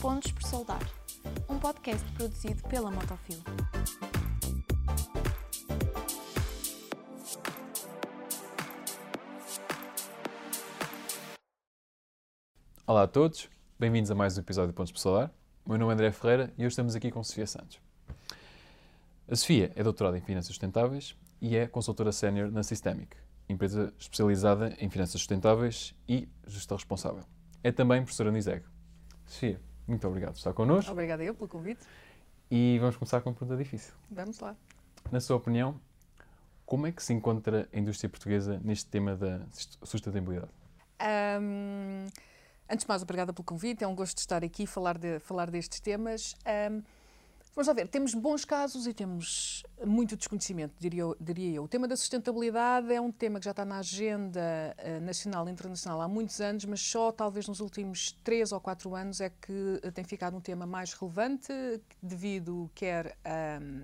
Pontos por Soldar, um podcast produzido pela Motofil. Olá a todos, bem-vindos a mais um episódio de Pontos por Solar. O meu nome é André Ferreira e hoje estamos aqui com Sofia Santos. A Sofia é doutorada em Finanças Sustentáveis e é consultora sénior na Systemic, empresa especializada em finanças sustentáveis e gestão responsável. É também professora no ISEG. Sofia, muito obrigado por estar connosco. Obrigada eu pelo convite. E vamos começar com uma pergunta difícil. Vamos lá. Na sua opinião, como é que se encontra a indústria portuguesa neste tema da sustentabilidade? Um, antes de mais, obrigada pelo convite. É um gosto de estar aqui e falar, de, falar destes temas. Um, Vamos lá ver, temos bons casos e temos muito desconhecimento, diria eu, diria eu. O tema da sustentabilidade é um tema que já está na agenda uh, nacional e internacional há muitos anos, mas só talvez nos últimos três ou quatro anos é que uh, tem ficado um tema mais relevante, devido quer um,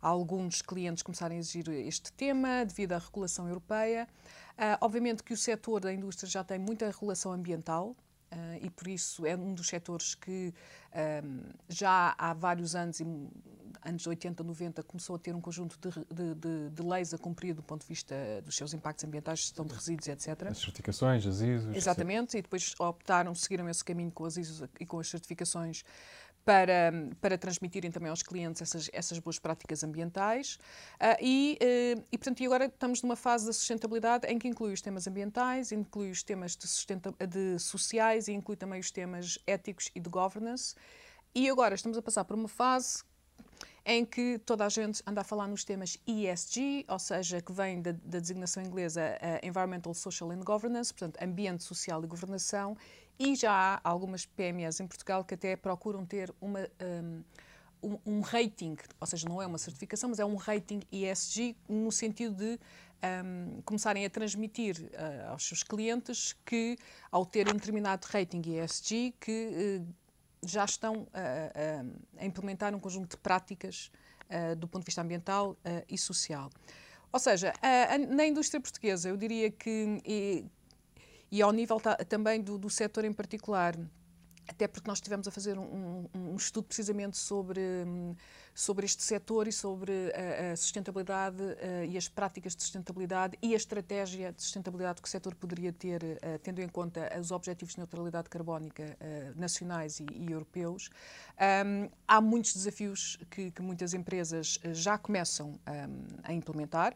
a alguns clientes começarem a exigir este tema, devido à regulação europeia. Uh, obviamente que o setor da indústria já tem muita regulação ambiental, Uh, e por isso é um dos setores que um, já há vários anos, anos 80, 90, começou a ter um conjunto de, de, de, de, leis a cumprir do ponto de vista dos seus impactos ambientais, gestão de resíduos, etc. As certificações, as ISOs. Exatamente, e depois optaram, seguiram esse caminho com as ISOs e com as certificações para, para transmitirem também aos clientes essas, essas boas práticas ambientais. Uh, e, uh, e, portanto, e agora estamos numa fase da sustentabilidade em que inclui os temas ambientais, inclui os temas de, de sociais e inclui também os temas éticos e de governance. E agora estamos a passar por uma fase em que toda a gente anda a falar nos temas ESG, ou seja, que vem da, da designação inglesa uh, Environmental, Social and Governance, portanto, ambiente social e governação, e já há algumas PMEs em Portugal que até procuram ter uma, um, um, rating, ou seja, não é uma certificação, mas é um rating ESG no sentido de um, começarem a transmitir uh, aos seus clientes que, ao ter um determinado rating ESG, que uh, já estão uh, a implementar um conjunto de práticas do ponto de vista ambiental e social. Ou seja, na indústria portuguesa, eu diria que e ao nível também do, do setor em particular, até porque nós estivemos a fazer um, um, estudo precisamente sobre, sobre este setor e sobre a, a sustentabilidade uh, e as práticas de sustentabilidade e a estratégia de sustentabilidade que o setor poderia ter, uh, tendo em conta os objetivos de neutralidade carbónica uh, nacionais e, e europeus. Um, há muitos desafios que, que muitas empresas já começam um, a implementar,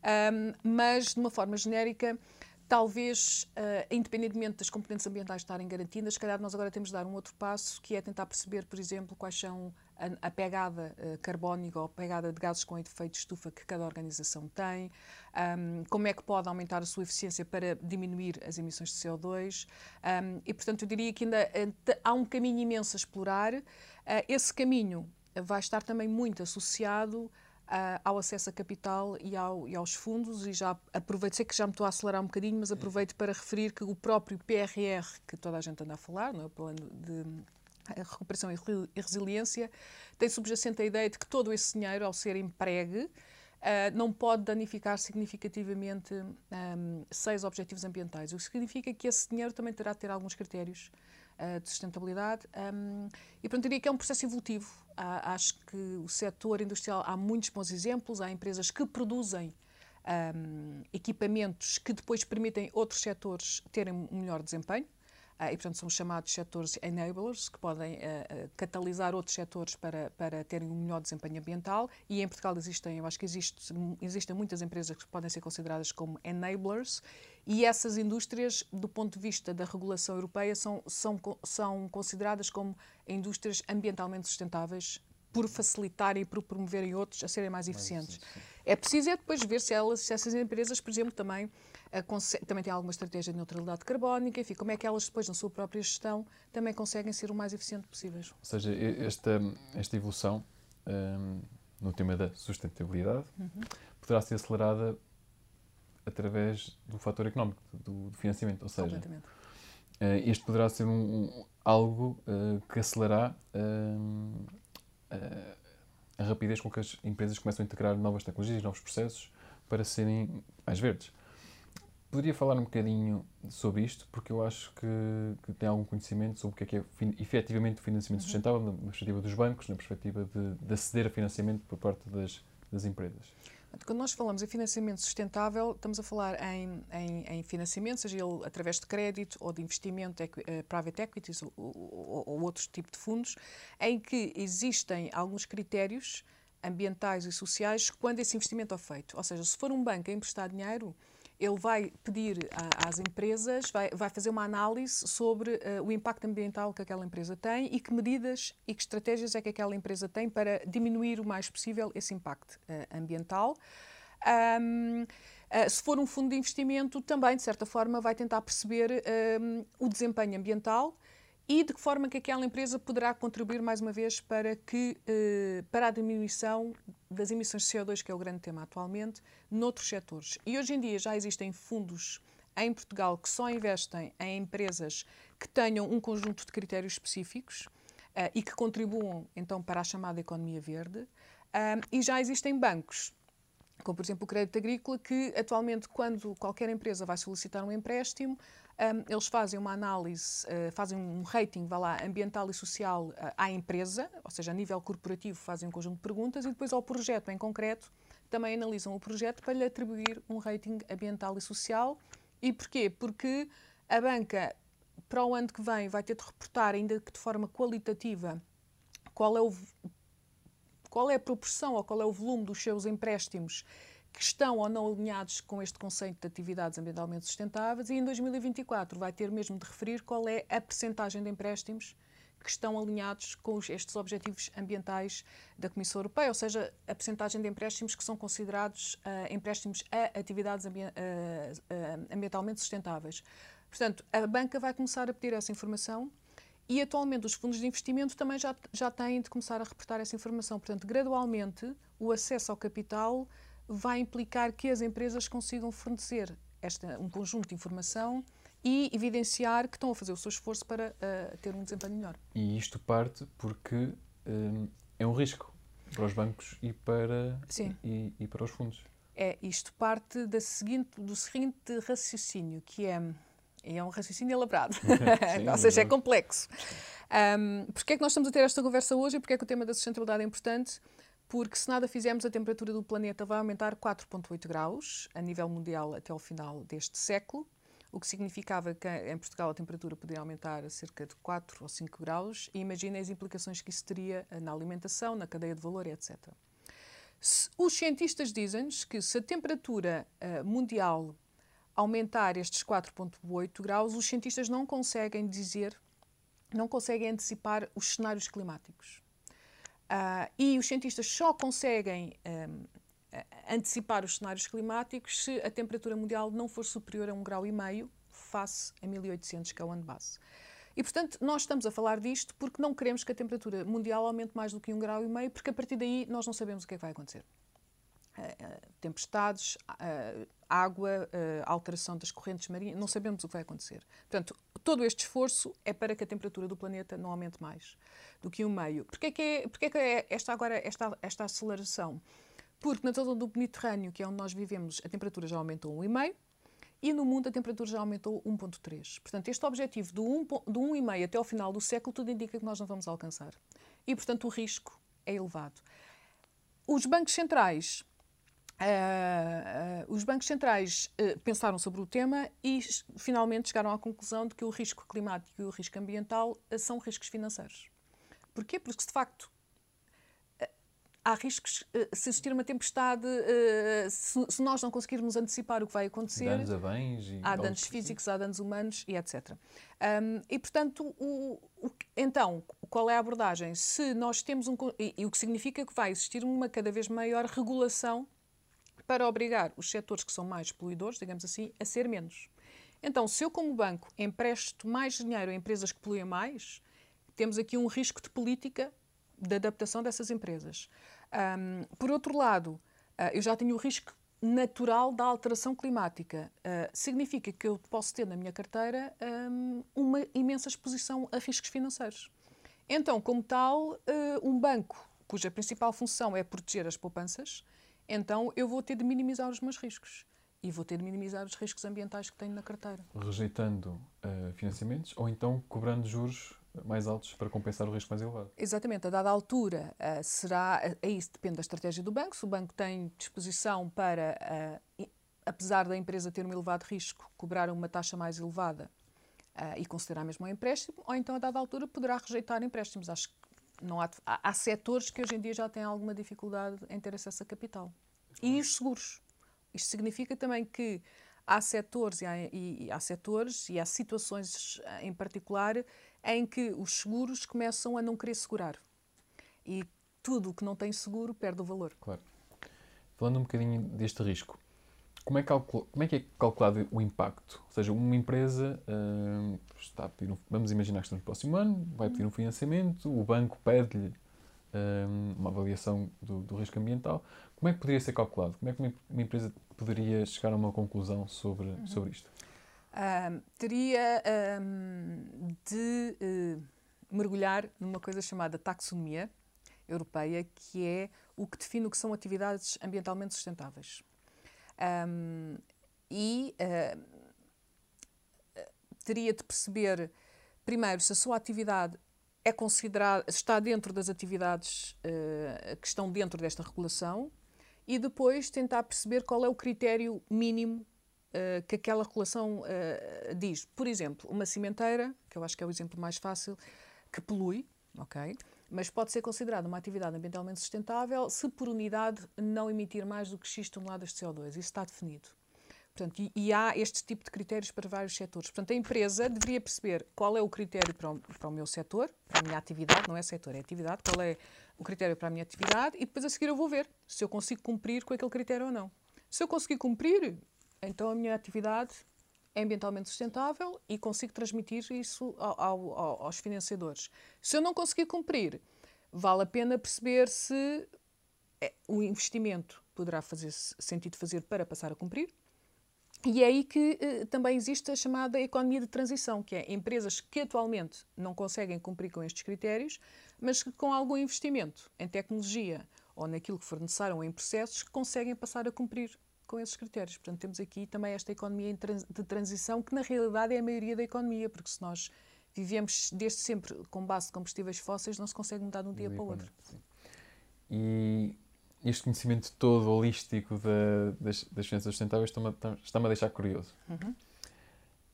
um, mas de uma forma genérica talvez, uh, independentemente das componentes ambientais estarem garantidas, se calhar nós agora temos de dar um outro passo, que é tentar perceber, por exemplo, quais são a, a pegada uh, carbónica ou a pegada de gases com efeito de estufa que cada organização tem, um, como é que pode aumentar a sua eficiência para diminuir as emissões de CO2. Um, e, portanto, eu diria que ainda uh, há um caminho imenso a explorar. esse caminho vai estar também muito associado uh, ao acesso a capital e, ao, e, aos fundos e já aproveito, sei que já me estou a acelerar um bocadinho, mas aproveito para referir que o próprio PRR, que toda a gente anda a falar, não é? o Plano de Recuperação e Resiliência, tem subjacente a ideia de que todo esse dinheiro, ao ser empregue, Uh, não pode danificar significativamente um, seis objetivos ambientais, o que significa que esse dinheiro também terá de ter alguns critérios uh, de sustentabilidade. Um, e, portanto, diria que é um processo evolutivo. Há, acho que o setor industrial, há muitos bons exemplos, há empresas que produzem um, equipamentos que depois permitem outros setores terem um melhor desempenho. Ah, e, portanto, são chamados setores enablers, que podem uh, catalisar outros setores para, para terem um melhor desempenho ambiental. E em Portugal existem, eu acho que existe, existem muitas empresas que podem ser consideradas como enablers. E essas indústrias, do ponto de vista da regulação europeia, são, são, são consideradas como indústrias ambientalmente sustentáveis por facilitarem e por promoverem outros a serem mais eficientes. É preciso é depois ver se, elas, se essas empresas, por exemplo, também também tem alguma estratégia de neutralidade carbónica, enfim, como é que elas depois, na sua própria gestão, também conseguem ser o mais eficiente possíveis. Ou seja, esta, esta evolução um, no tema da sustentabilidade uhum. poderá ser acelerada através do fator económico, do, do financiamento. Ou seja, uh, este poderá ser um, um algo uh, que acelerará uh, a rapidez com que as empresas começam a integrar novas tecnologias, novos processos para serem mais verdes. Poderia falar um bocadinho sobre isto, porque eu acho que, que tem algum conhecimento sobre o que é que é fin, efetivamente o financiamento sustentável, na perspectiva dos bancos, na perspectiva de, de aceder a financiamento por parte das, das empresas. Quando nós falamos em financiamento sustentável, estamos a falar em, em, em financiamento, seja ele através de crédito ou de investimento, uh, private equities ou, ou, ou outros tipos de fundos, em que existem alguns critérios ambientais e sociais quando esse investimento é feito. Ou seja, se for um banco a emprestar dinheiro, ele vai pedir às empresas, vai, vai fazer uma análise sobre uh, o impacto ambiental que aquela empresa tem e que medidas e que estratégias é que aquela empresa tem para diminuir o mais possível esse impacto uh, ambiental. Um, uh, eh, se for um fundo de investimento, também, de certa forma, vai tentar perceber um, o desempenho ambiental e de que forma que aquela empresa poderá contribuir mais uma vez para que eh, para a diminuição das emissões de CO2, que é o grande tema atualmente, noutros setores. E hoje em dia já existem fundos em Portugal que só investem em empresas que tenham um conjunto de critérios específicos uh, e que contribuam então para a chamada economia verde. Uh, e já existem bancos, como por exemplo o Crédito Agrícola, que atualmente, quando qualquer empresa vai solicitar um empréstimo, um, eles fazem uma análise, uh, fazem um rating, vá lá, ambiental e social uh, à empresa, ou seja, a nível corporativo fazem um conjunto de perguntas e depois ao projeto em concreto também analisam o projeto para lhe atribuir um rating ambiental e social. E porquê? Porque a banca, para o ano que vem, vai ter de reportar, ainda que de forma qualitativa, qual é, o, qual é a proporção ou qual é o volume dos seus empréstimos que estão ou não alinhados com este conceito de atividades ambientalmente sustentáveis e em 2024 vai ter mesmo de referir qual é a percentagem de empréstimos que estão alinhados com estes objetivos ambientais da Comissão Europeia, ou seja, a percentagem de empréstimos que são considerados uh, empréstimos a atividades ambi uh, uh, ambientalmente sustentáveis. Portanto, a banca vai começar a pedir essa informação e atualmente os fundos de investimento também já, já têm de começar a reportar essa informação. Portanto, gradualmente, o acesso ao capital vai implicar que as empresas consigam fornecer esta, um conjunto de informação e evidenciar que estão a fazer o seu esforço para uh, ter um desempenho melhor. E isto parte porque um, é um risco para os bancos e para, Sim. E, e, para os fundos. É, isto parte da seguinte, do seguinte raciocínio, que é, é um raciocínio elaborado, Sim, ou seja, é complexo. Um, porque é que nós estamos a ter esta conversa hoje e porque é que o tema da sustentabilidade é importante? porque se nada fizermos, a temperatura do planeta vai aumentar 4,8 graus a nível mundial até ao final deste século, o que significava que em Portugal a temperatura poderia aumentar a cerca de 4 ou 5 graus, e imaginem as implicações que isso teria na alimentação, na cadeia de valor, etc. Os cientistas dizem-nos que se a temperatura uh, mundial aumentar estes 4,8 graus, os cientistas não conseguem dizer, não conseguem antecipar os cenários climáticos. Uh, e os cientistas só conseguem um, antecipar os cenários climáticos se a temperatura mundial não for superior a um grau e meio face a 1800, que é o ano base. E, portanto, nós estamos a falar disto porque não queremos que a temperatura mundial aumente mais do que um grau e meio, porque a partir daí nós não sabemos o que é que vai acontecer. Uh, tempestades, uh, água, alteração das correntes marinhas, não sabemos o que vai acontecer. Portanto, todo este esforço é para que a temperatura do planeta não aumente mais do que um meio. Porquê que é, porquê que é esta, agora, esta, esta aceleração? Porque na zona do Mediterrâneo, que é onde nós vivemos, a temperatura já aumentou 1,5 e no mundo a temperatura já aumentou 1,3. Portanto, este objetivo do 1,5 até ao final do século tudo indica que nós não vamos alcançar. E, portanto, o risco é elevado. Os bancos centrais Uh, uh, os bancos centrais uh, pensaram sobre o tema e finalmente chegaram à conclusão de que o risco climático e o risco ambiental são riscos financeiros. Porquê? Porque, de facto, há riscos, se existir uma tempestade, eh, se nós não conseguirmos antecipar o que vai acontecer. Danos a bens. E há danos físicos, há danos humanos e etc. Um, e, portanto, o, o, então, qual é a abordagem? Se nós temos um. E, e o que significa que vai existir uma cada vez maior regulação para obrigar os setores que são mais poluidores, digamos assim, a ser menos. Então, se eu, como banco, empresto mais dinheiro a empresas que poluem mais, temos aqui um risco de política de adaptação dessas empresas. Um, por outro lado, uh, eu já tenho o risco natural da alteração climática. Uh, significa que eu posso ter na minha carteira um, uma imensa exposição a riscos financeiros. Então, como tal, uh, um banco cuja principal função é proteger as poupanças, então eu vou ter de minimizar os meus riscos. e vou ter de minimizar os riscos ambientais que tenho na carteira. Rejeitando uh, financiamentos ou então cobrando juros mais altos para compensar o risco mais elevado. Exatamente, a dada altura uh, será, uh, isso depende da estratégia do banco, se o banco tem disposição para, uh, apesar da empresa ter um elevado risco, cobrar uma taxa mais elevada e considerar mesmo um empréstimo, ou então a dada altura poderá rejeitar empréstimos. Acho que não há, há, há setores que hoje em dia já têm alguma dificuldade em ter acesso a capital. E os seguros. Isto significa também que há setores e há, e, e há setores e há situações em particular em que os seguros começam a não querer segurar. E tudo o que não tem seguro perde o valor. Claro. Falando um bocadinho deste risco, como é, calcul... como é que é calculado o impacto? Ou seja, uma empresa uh, está a pedir um... vamos imaginar que estamos no próximo ano, vai pedir um financiamento, o banco pede-lhe uh, uma avaliação do, do, risco ambiental. Como é que poderia ser calculado? Como é que uma empresa poderia chegar a uma conclusão sobre, uhum. sobre isto? Uh, teria de eh, mergulhar numa coisa chamada taxonomia europeia, que é o que define o que são atividades ambientalmente sustentáveis. Um, e uh, teria de perceber, primeiro, se a sua atividade é considerada, está dentro das atividades uh, que estão dentro desta regulação e depois tentar perceber qual é o critério mínimo uh, que aquela regulação diz. Por exemplo, uma cimenteira, que eu acho que é o exemplo mais fácil, que polui, ok? Mas pode ser considerada uma atividade ambientalmente sustentável se por unidade não emitir mais do que X toneladas de CO2. Isso está definido. Portanto, e, e, há este tipo de critérios para vários setores. Portanto, a empresa deveria perceber qual é o critério para o, para o meu setor, para a minha atividade, não é setor, é atividade, qual é o critério para a minha atividade e depois a seguir eu vou ver se eu consigo cumprir com aquele critério ou não. Se eu conseguir cumprir, então a minha atividade é ambientalmente sustentável e consigo transmitir isso ao, ao, aos financiadores. Se eu não conseguir cumprir, vale a pena perceber se é, o investimento poderá fazer sentido fazer para passar a cumprir. E é aí que eh, também existe a chamada economia de transição, que é empresas que atualmente não conseguem cumprir com estes critérios, mas que com algum investimento em tecnologia ou naquilo que for necessário ou em processos, conseguem passar a cumprir com esses critérios. Portanto, temos aqui também esta economia de transição, que na realidade é a maioria da economia, porque se nós vivemos desde sempre com base de combustíveis fósseis, não se consegue mudar de um dia para o outro. E este conhecimento todo holístico da, das, das finanças sustentáveis está-me está a deixar curioso. Uhum.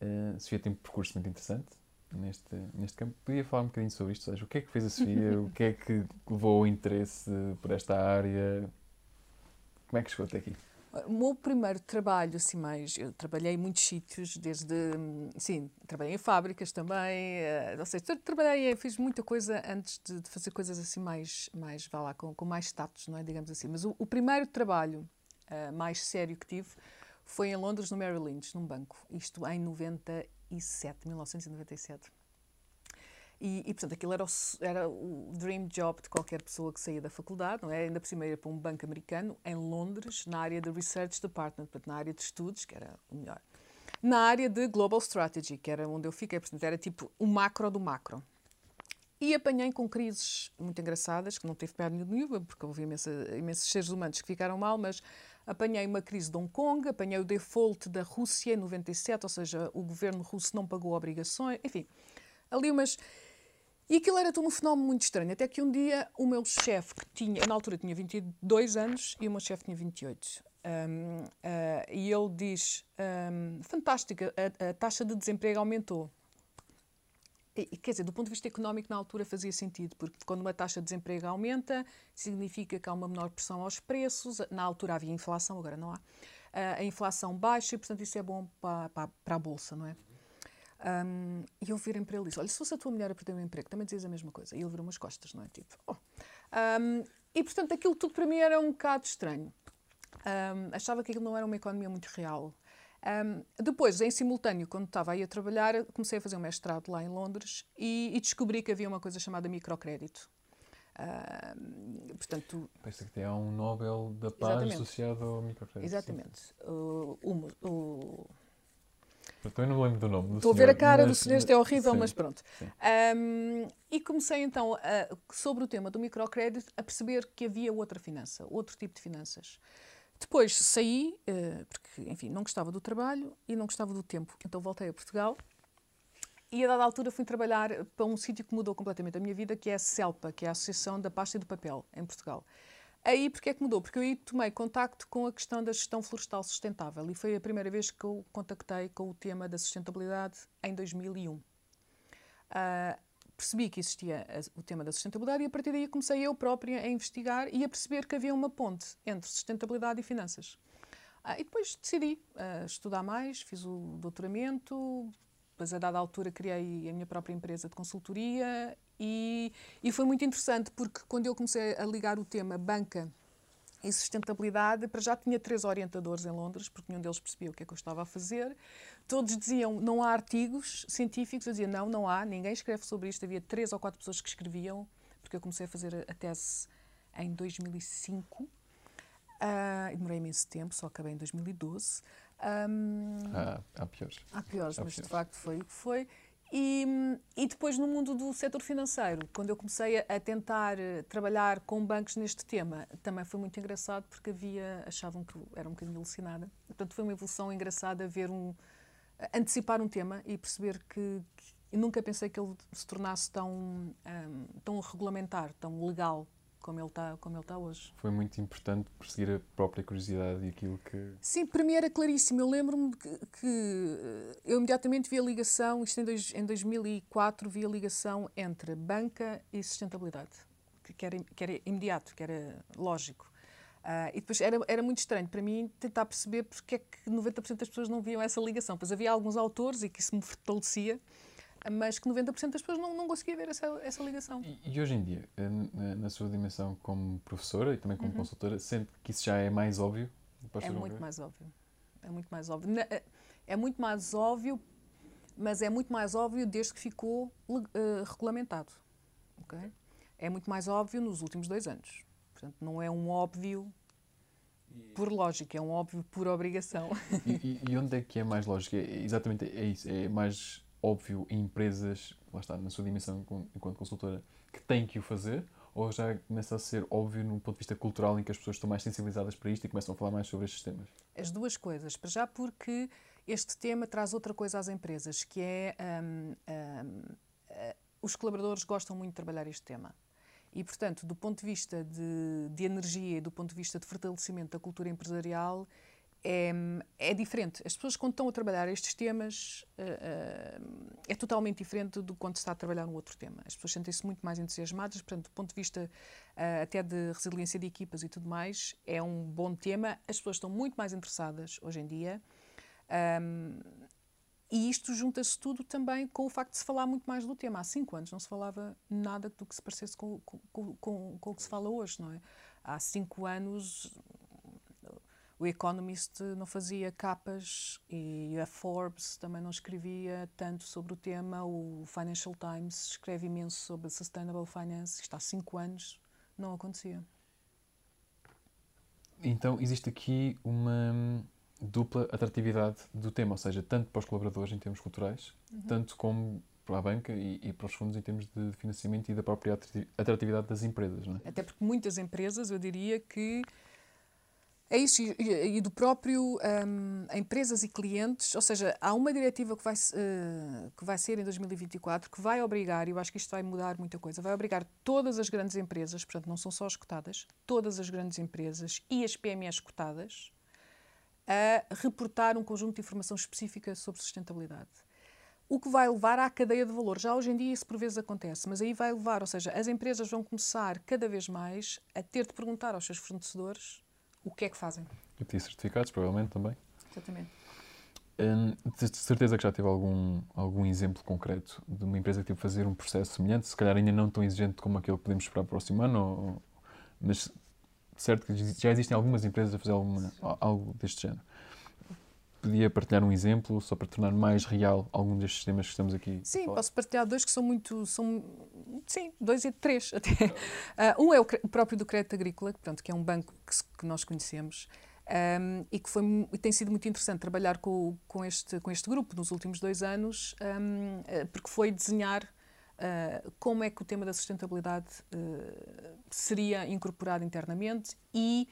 Uh, Sofia tem um percurso muito interessante neste, neste campo. Podia falar um bocadinho sobre isto? Seja, o que é que fez a Sofia? o que é que levou o interesse por esta área? Como é que chegou até aqui? O meu primeiro trabalho, assim, mais. Eu trabalhei em muitos sítios, desde. Sim, trabalhei em fábricas também, uh, ou seja, trabalhei, fiz muita coisa antes de, de, fazer coisas assim mais, mais vá lá, com, com mais status, não é? Digamos assim. Mas o, o primeiro trabalho uh, mais sério que tive foi em Londres, no Merrill Lynch, num banco. Isto em 97, 1997. E, e, portanto, aquilo era o, era o dream job de qualquer pessoa que saía da faculdade, não é? Ainda por cima era para um banco americano, em Londres, na área de Research Department, portanto, na área de estudos, que era o melhor. Na área de Global Strategy, que era onde eu fiquei, portanto, era tipo o macro do macro. E apanhei com crises muito engraçadas, que não teve pé nenhuma, porque houve imensa, imensos seres humanos que ficaram mal, mas apanhei uma crise de Hong Kong, apanhei o default da Rússia em 97, ou seja, o governo russo não pagou obrigações, enfim, ali umas e aquilo era tudo um fenómeno muito estranho, até que um dia o meu chefe, que tinha, na altura tinha 22 anos e o meu chefe tinha 28, um, uh, e ele diz: um, fantástica, a, a, taxa de desemprego aumentou. E, quer dizer, do ponto de vista económico, na altura fazia sentido, porque quando uma taxa de desemprego aumenta, significa que há uma menor pressão aos preços. Na altura havia inflação, agora não há. Uh, a inflação baixa e, portanto, isso é bom para, para, para a bolsa, não é? Um, e eu virem para ele e disse: Olha, se fosse a tua mulher a perder o emprego, também dizias a mesma coisa. E ele virou umas costas, não é? Tipo, oh. um, e portanto, aquilo tudo para mim era um bocado estranho. Um, achava que aquilo não era uma economia muito real. depois, em simultâneo, quando estava aí a trabalhar, comecei a fazer um mestrado lá em Londres e, e descobri que havia uma coisa chamada microcrédito. Uh, portanto, Parece que tem um Nobel da Paz exatamente. associado ao microcrédito. Exatamente. O, o, o, eu também não lembro do nome. Do Estou a ver a cara mas, do senhor, isto é horrível, sim, mas pronto. Um, e comecei então, a, sobre o tema do microcrédito, a perceber que havia outra finança, outro tipo de finanças. Depois saí, uh, porque, enfim, não gostava do trabalho e não gostava do tempo. Então voltei a Portugal e a dada altura fui trabalhar para um sítio que mudou completamente a minha vida, que é a CELPA, que é a Associação da Pasta e do Papel, em Portugal. Aí, porque é que mudou? Porque eu aí tomei contacto com a questão da gestão florestal sustentável e foi a primeira vez que eu contactei com o tema da sustentabilidade em 2001. Uh, ah, percebi que existia o tema da sustentabilidade e a partir daí comecei eu própria a investigar e a perceber que havia uma ponte entre sustentabilidade e finanças. Uh, e depois decidi uh, estudar mais, fiz o doutoramento, depois a dada altura criei a minha própria empresa de consultoria e, e foi muito interessante porque quando eu comecei a ligar o tema banca e sustentabilidade, para já tinha três orientadores em Londres, porque nenhum deles percebia o que é que eu estava a fazer. Todos diziam não há artigos científicos, eu dizia não, não há, ninguém escreve sobre isto. Havia três ou quatro pessoas que escreviam, porque eu comecei a fazer a tese em 2005. Uh, ah, demorei imenso tempo, só acabei em 2012. Um, ah, há piores. Há piores, há mas piores. de facto foi o que foi. E, e, depois no mundo do setor financeiro, quando eu comecei a, tentar eh, trabalhar com bancos neste tema, também foi muito engraçado porque havia, achavam que era um bocadinho alucinada. Portanto, foi uma evolução engraçada ver um, antecipar um tema e perceber que, que nunca pensei que ele se tornasse tão, um, tão regulamentar, tão legal como ele está como ele está hoje. Foi muito importante perseguir a própria curiosidade e aquilo que sim para mim era claríssimo eu lembro-me que, que, eh, eu imediatamente vi a ligação isto em, dois, em 2004 vi a ligação entre banca e sustentabilidade que era, que era imediato que era lógico uh, e depois era, era muito estranho para mim tentar perceber porque é que 90% das pessoas não viam essa ligação pois havia alguns autores e que isso me fortalecia mas que 90% das pessoas não, não conseguia ver essa, essa ligação. E, e, hoje em dia, eh, na sua dimensão como professora e também como uhum. consultora, sente que isso já é mais óbvio? É muito mais óbvio. É muito mais óbvio. Eh, é muito mais óbvio, mas é muito mais óbvio desde que ficou uh, regulamentado. Okay? É muito mais óbvio nos últimos dois anos. Portanto, não é um óbvio por lógica, é um óbvio por obrigação. E, e, onde é que é mais lógico? É, exatamente é isso. É mais óbvio em empresas, lá está, na sua dimensão enquanto consultora, que têm que o fazer? Ou já começa a ser óbvio no ponto de vista cultural em que as pessoas estão mais sensibilizadas para isto e começam a falar mais sobre estes temas? As duas coisas. Para já porque este tema traz outra coisa às empresas, que é um, um, eh, os colaboradores gostam muito de trabalhar este tema. E, portanto, do ponto de vista de, de energia e do ponto de vista de fortalecimento da cultura empresarial, é, é, diferente. As pessoas, quando estão a trabalhar estes temas, uh, uh, é totalmente diferente do quando se está a trabalhar um outro tema. As pessoas sentem-se muito mais entusiasmadas, portanto, do ponto de vista uh, até de resiliência de equipas e tudo mais, é um bom tema. As pessoas estão muito mais interessadas hoje em dia. Um, e isto junta-se tudo também com o facto de se falar muito mais do tema. Há cinco anos não se falava nada do que se parecesse com, com, com, com o que se fala hoje, não é? Há cinco anos o Economist não fazia capas e a Forbes também não escrevia tanto sobre o tema. O Financial Times escreve imenso sobre Sustainable Finance. Isto há cinco anos não acontecia. Então existe aqui uma dupla atratividade do tema, ou seja, tanto para os colaboradores em termos culturais, uhum. tanto como para a banca e, e, para os fundos em termos de financiamento e da própria atratividade das empresas. Não é? Até porque muitas empresas, eu diria que é isso, e, do próprio um, empresas e clientes, ou seja, há uma diretiva que vai, uh, que vai ser em 2024 que vai obrigar, e eu acho que isto vai mudar muita coisa, vai obrigar todas as grandes empresas, portanto não são só as cotadas, todas as grandes empresas e as PMEs cotadas a reportar um conjunto de informação específica sobre sustentabilidade. O que vai levar à cadeia de valor. Já hoje em dia isso por vezes acontece, mas aí vai levar, ou seja, as empresas vão começar cada vez mais a ter de perguntar aos seus fornecedores o que é que fazem. E pedir certificados, provavelmente também. Exatamente. Hum, de certeza que já teve algum, algum exemplo concreto de uma empresa que teve que fazer um processo semelhante, se calhar ainda não tão exigente como aquele que podemos esperar para o próximo ano, ou, mas certo que já existem algumas empresas a fazer alguma, algo deste género. Podia partilhar um exemplo, só para tornar mais real algum destes temas que estamos aqui Sim, posso partilhar dois que são muito... São, sim, dois e três até. Uh, um é o, o, próprio do Crédito Agrícola, que, pronto, que é um banco que, que nós conhecemos, um, e que foi, tem sido muito interessante trabalhar com, com, este, com este grupo nos últimos dois anos, um, ah, porque foi desenhar uh, como é que o tema da sustentabilidade uh, seria incorporado internamente e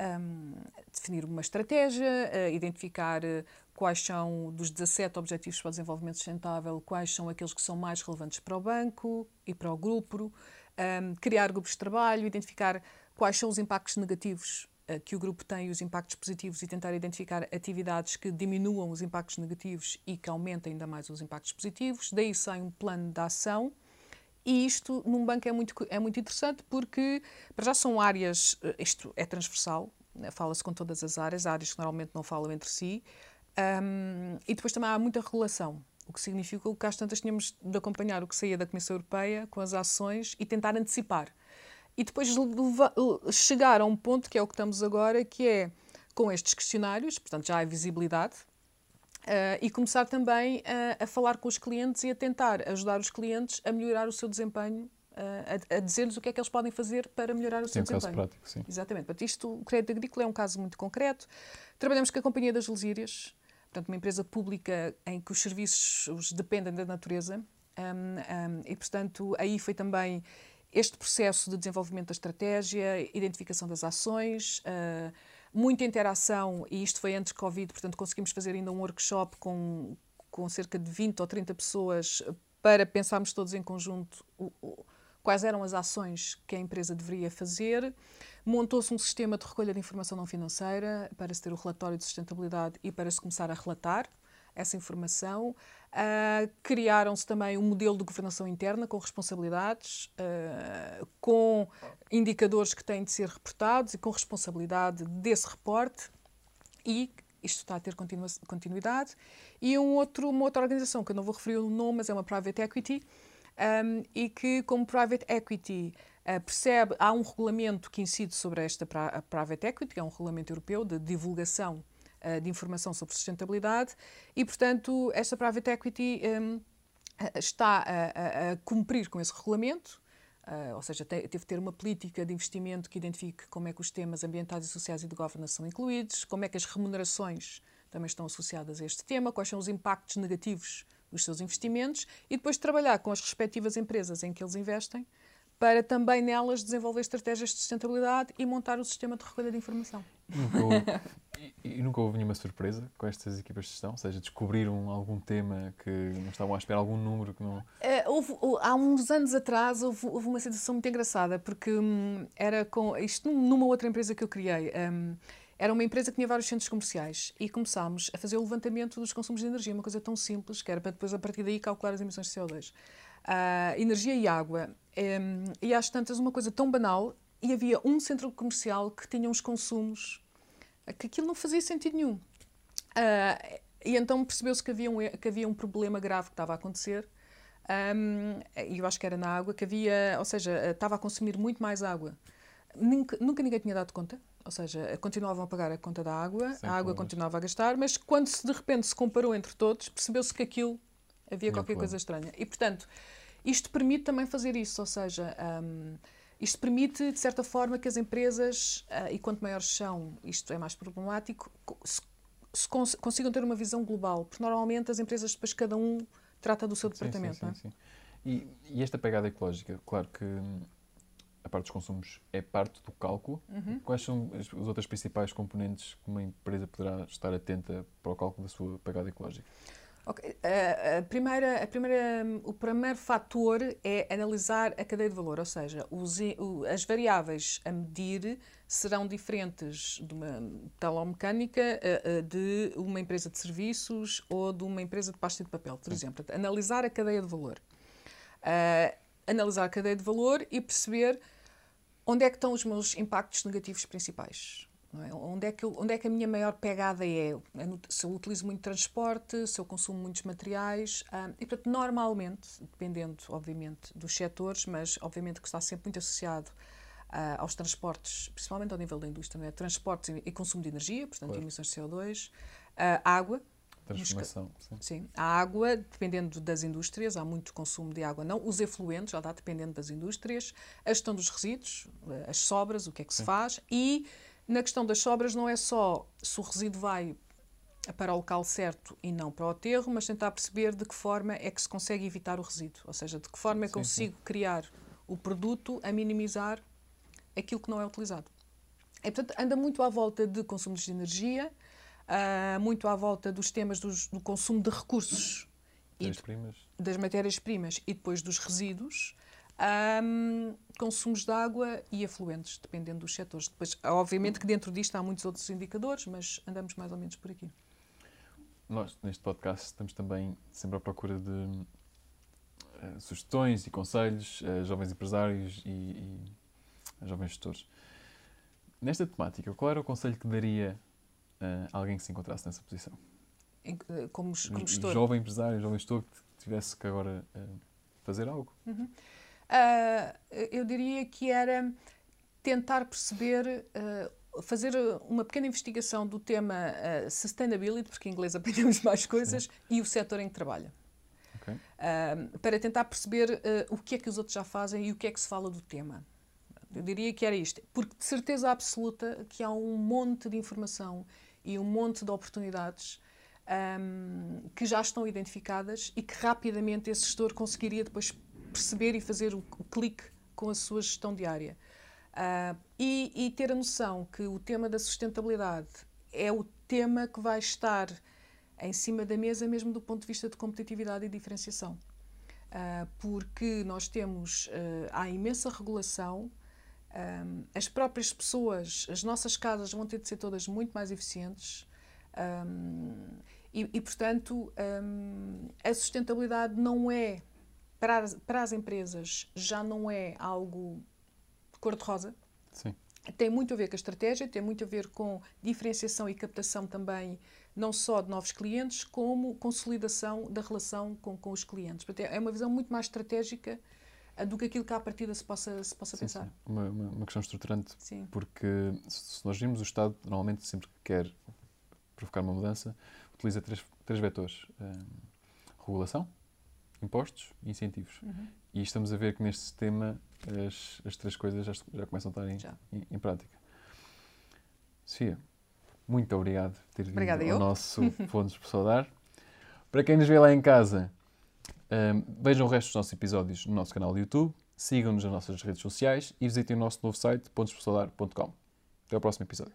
um, definir uma estratégia, uh, identificar uh, quais são, dos 17 Objetivos para o Desenvolvimento Sustentável, quais são aqueles que são mais relevantes para o banco e para o grupo, um, criar grupos de trabalho, identificar quais são os impactos negativos uh, que o grupo tem e os impactos positivos e tentar identificar atividades que diminuam os impactos negativos e que aumentem ainda mais os impactos positivos. Daí sai um plano de ação e isto num banco é muito, é muito interessante porque, para já são áreas, eh, isto é transversal, né, fala-se com todas as áreas, áreas que normalmente não falam entre si, um, e depois também há muita regulação, o que significa que às tantas tínhamos de acompanhar o que saía da Comissão Europeia com as ações e tentar antecipar. E depois chegar a um ponto que é o que estamos agora, que é com estes questionários, portanto já há visibilidade, Uh, e começar também a, a, falar com os clientes e a tentar ajudar os clientes a melhorar o seu desempenho, uh, a, a dizer-lhes o que é que eles podem fazer para melhorar o sim, seu um desempenho. Caso prático, sim. Exatamente. Portanto, isto, o crédito agrícola é um caso muito concreto. Trabalhamos com a Companhia das Lesírias, portanto, uma empresa pública em que os serviços dependem da natureza. Um, um, e, portanto, aí foi também este processo de desenvolvimento da estratégia, identificação das ações. Uh, muita interação, e isto foi antes do Covid, portanto conseguimos fazer ainda um workshop com, com cerca de 20 ou 30 pessoas para pensarmos todos em conjunto o, o, quais eram as ações que a empresa deveria fazer. Montou-se um sistema de recolha de informação não financeira para se ter o relatório de sustentabilidade e para se começar a relatar essa informação. Uh, Criaram-se também um modelo de governação interna com responsabilidades, uh, com indicadores que têm de ser reportados e com responsabilidade desse reporte. E isto está a ter continuidade. E um outro, uma outra organização, que eu não vou referir o nome, mas é uma private equity, um, e que, como private equity, uh, percebe, há um regulamento que incide sobre esta private equity, que é um regulamento europeu de divulgação de informação sobre sustentabilidade, e, portanto, esta private equity um, está a, a, a, cumprir com esse regulamento. Uh, ou seja, te, teve de ter uma política de investimento que identifique como é que os temas ambientais e sociais e de governança são incluídos, como é que as remunerações também estão associadas a este tema, quais são os impactos negativos dos seus investimentos e depois trabalhar com as respectivas empresas em que eles investem para também nelas desenvolver estratégias de sustentabilidade e montar o sistema de recolha de informação. Nunca houve, e, e, nunca houve nenhuma surpresa com estas equipas de gestão? Ou seja, descobriram algum tema que não estavam à espera, algum número que não. Uh, houve, há uns anos atrás houve, houve uma situação muito engraçada, porque hum, era com. Isto numa outra empresa que eu criei. Um, era uma empresa que tinha vários centros comerciais e começámos a fazer o levantamento dos consumos de energia, uma coisa tão simples que era para depois, a partir daí, calcular as emissões de CO2. Uh, ah, energia e água. Um, e às tantas, uma coisa tão banal, e havia um centro comercial que tinha uns consumos que aquilo não fazia sentido nenhum. Uh, e então percebeu-se que, havia um, que havia um problema grave que estava a acontecer. Um, e eu acho que era na água, que havia, ou seja, estava a consumir muito mais água. Nunca, nunca ninguém tinha dado conta ou seja, continuavam a pagar a conta da água, Sem a água problemas. continuava a gastar, mas quando se de repente se comparou entre todos, percebeu-se que aquilo havia qualquer coisa estranha. E portanto, isto permite também fazer isso, ou seja, um, isto permite, de certa forma, que as empresas, uh, e quanto maiores são, isto é mais problemático, se, se cons consigam ter uma visão global, porque normalmente as empresas, depois cada um trata do seu departamento. Sim, sim, não é? sim, sim. E, e, esta pegada ecológica, claro que a parte dos consumos é parte do cálculo. Uhum. Quais são as, as outras principais componentes que uma empresa poderá estar atenta para o cálculo da sua pegada ecológica? Okay. A, a, primeira, a primeira, o primeiro fator é analisar a cadeia de valor, ou seja, os, as variáveis a medir serão diferentes de uma talomecânica de uma empresa de serviços ou de uma empresa de pasta de papel, por exemplo. Analisar a cadeia de valor. Uh, analisar a cadeia de valor e perceber onde é que estão os meus impactos negativos principais? É? Onde, é que eu, onde é que a minha maior pegada é? é se eu utilizo muito transporte, se eu consumo muitos materiais. Ah, e, portanto, normalmente, dependendo, obviamente, dos setores, mas, obviamente, que está sempre muito associado ah, aos transportes, principalmente ao nível da indústria, é? transportes e, e, consumo de energia, portanto, emissões de CO2, ah, água, Transformação, sim. sim. A água, dependendo das indústrias, há muito consumo de água, não. Os efluentes, já dá dependendo das indústrias. A gestão dos resíduos, as sobras, o que é que sim. se faz. E na questão das sobras, não é só se o resíduo vai para o local certo e não para o aterro, mas tentar perceber de que forma é que se consegue evitar o resíduo. Ou seja, de que forma é que consigo sim. criar o produto a minimizar aquilo que não é utilizado. E, portanto, anda muito à volta de consumos de energia, uh, muito à volta dos temas dos, do consumo de recursos Matérias-primas. das matérias-primas e depois dos resíduos, um, consumos de água e afluentes, dependendo dos setores. Depois, obviamente que dentro disto há muitos outros indicadores, mas andamos mais ou menos por aqui. Nós, neste podcast, estamos também sempre à procura de uh, sugestões e conselhos a jovens empresários e, e a jovens gestores. Nesta temática, qual era o conselho que daria uh, a alguém que se encontrasse nessa posição? Eh, Como, como gestor. jovem empresário, jovem gestor que tivesse que agora uh, fazer algo. Ah, eu diria que era tentar perceber, ah, fazer uma pequena investigação do tema ah, sustainability, porque em inglês aprendemos mais coisas, e o setor em que trabalha. Ok? Ah, para tentar perceber ah, o que é que os outros já fazem e o que é que se fala do tema. Eu diria que era isto, porque de certeza absoluta que há um monte de informação e um monte de oportunidades ahm, que já estão identificadas e que rapidamente esse gestor conseguiria depois perceber e fazer o, clique com a sua gestão diária. Ah, e, e ter a noção que o tema da sustentabilidade é o tema que vai estar em cima da mesa mesmo do ponto de vista de competitividade e diferenciação. Ah, porque nós temos, ah, há imensa regulação, um, as próprias pessoas, as nossas casas vão ter de ser todas muito mais eficientes um, e, e, portanto, um, a sustentabilidade não é, para as, para as empresas, já não é algo cor-de-rosa. Sim. Tem muito a ver com a estratégia, tem muito a ver com diferenciação e captação também, não só de novos clientes, como consolidação da relação com, com os clientes. Portanto, é uma visão muito mais estratégica ah, do que aquilo que à partida se possa, se possa Sim, pensar. sim. Uma, uma, uma questão estruturante, Sim. porque se nós vimos o Estado, normalmente sempre que quer provocar uma mudança, utiliza três, três vetores. Hum, regulação, impostos e incentivos. Uhum. E estamos a ver que neste sistema as, as três coisas já, já começam a estar em, em, em prática. Sofia, muito obrigado por ter vindo Obrigada ao eu. nosso Fontes por Saudar. Para quem nos vê lá em casa, hum, vejam o resto dos nossos episódios no nosso canal do YouTube, sigam-nos nas nossas redes sociais e visitem o nosso novo site, pontosporsaudar.com. Até ao próximo episódio.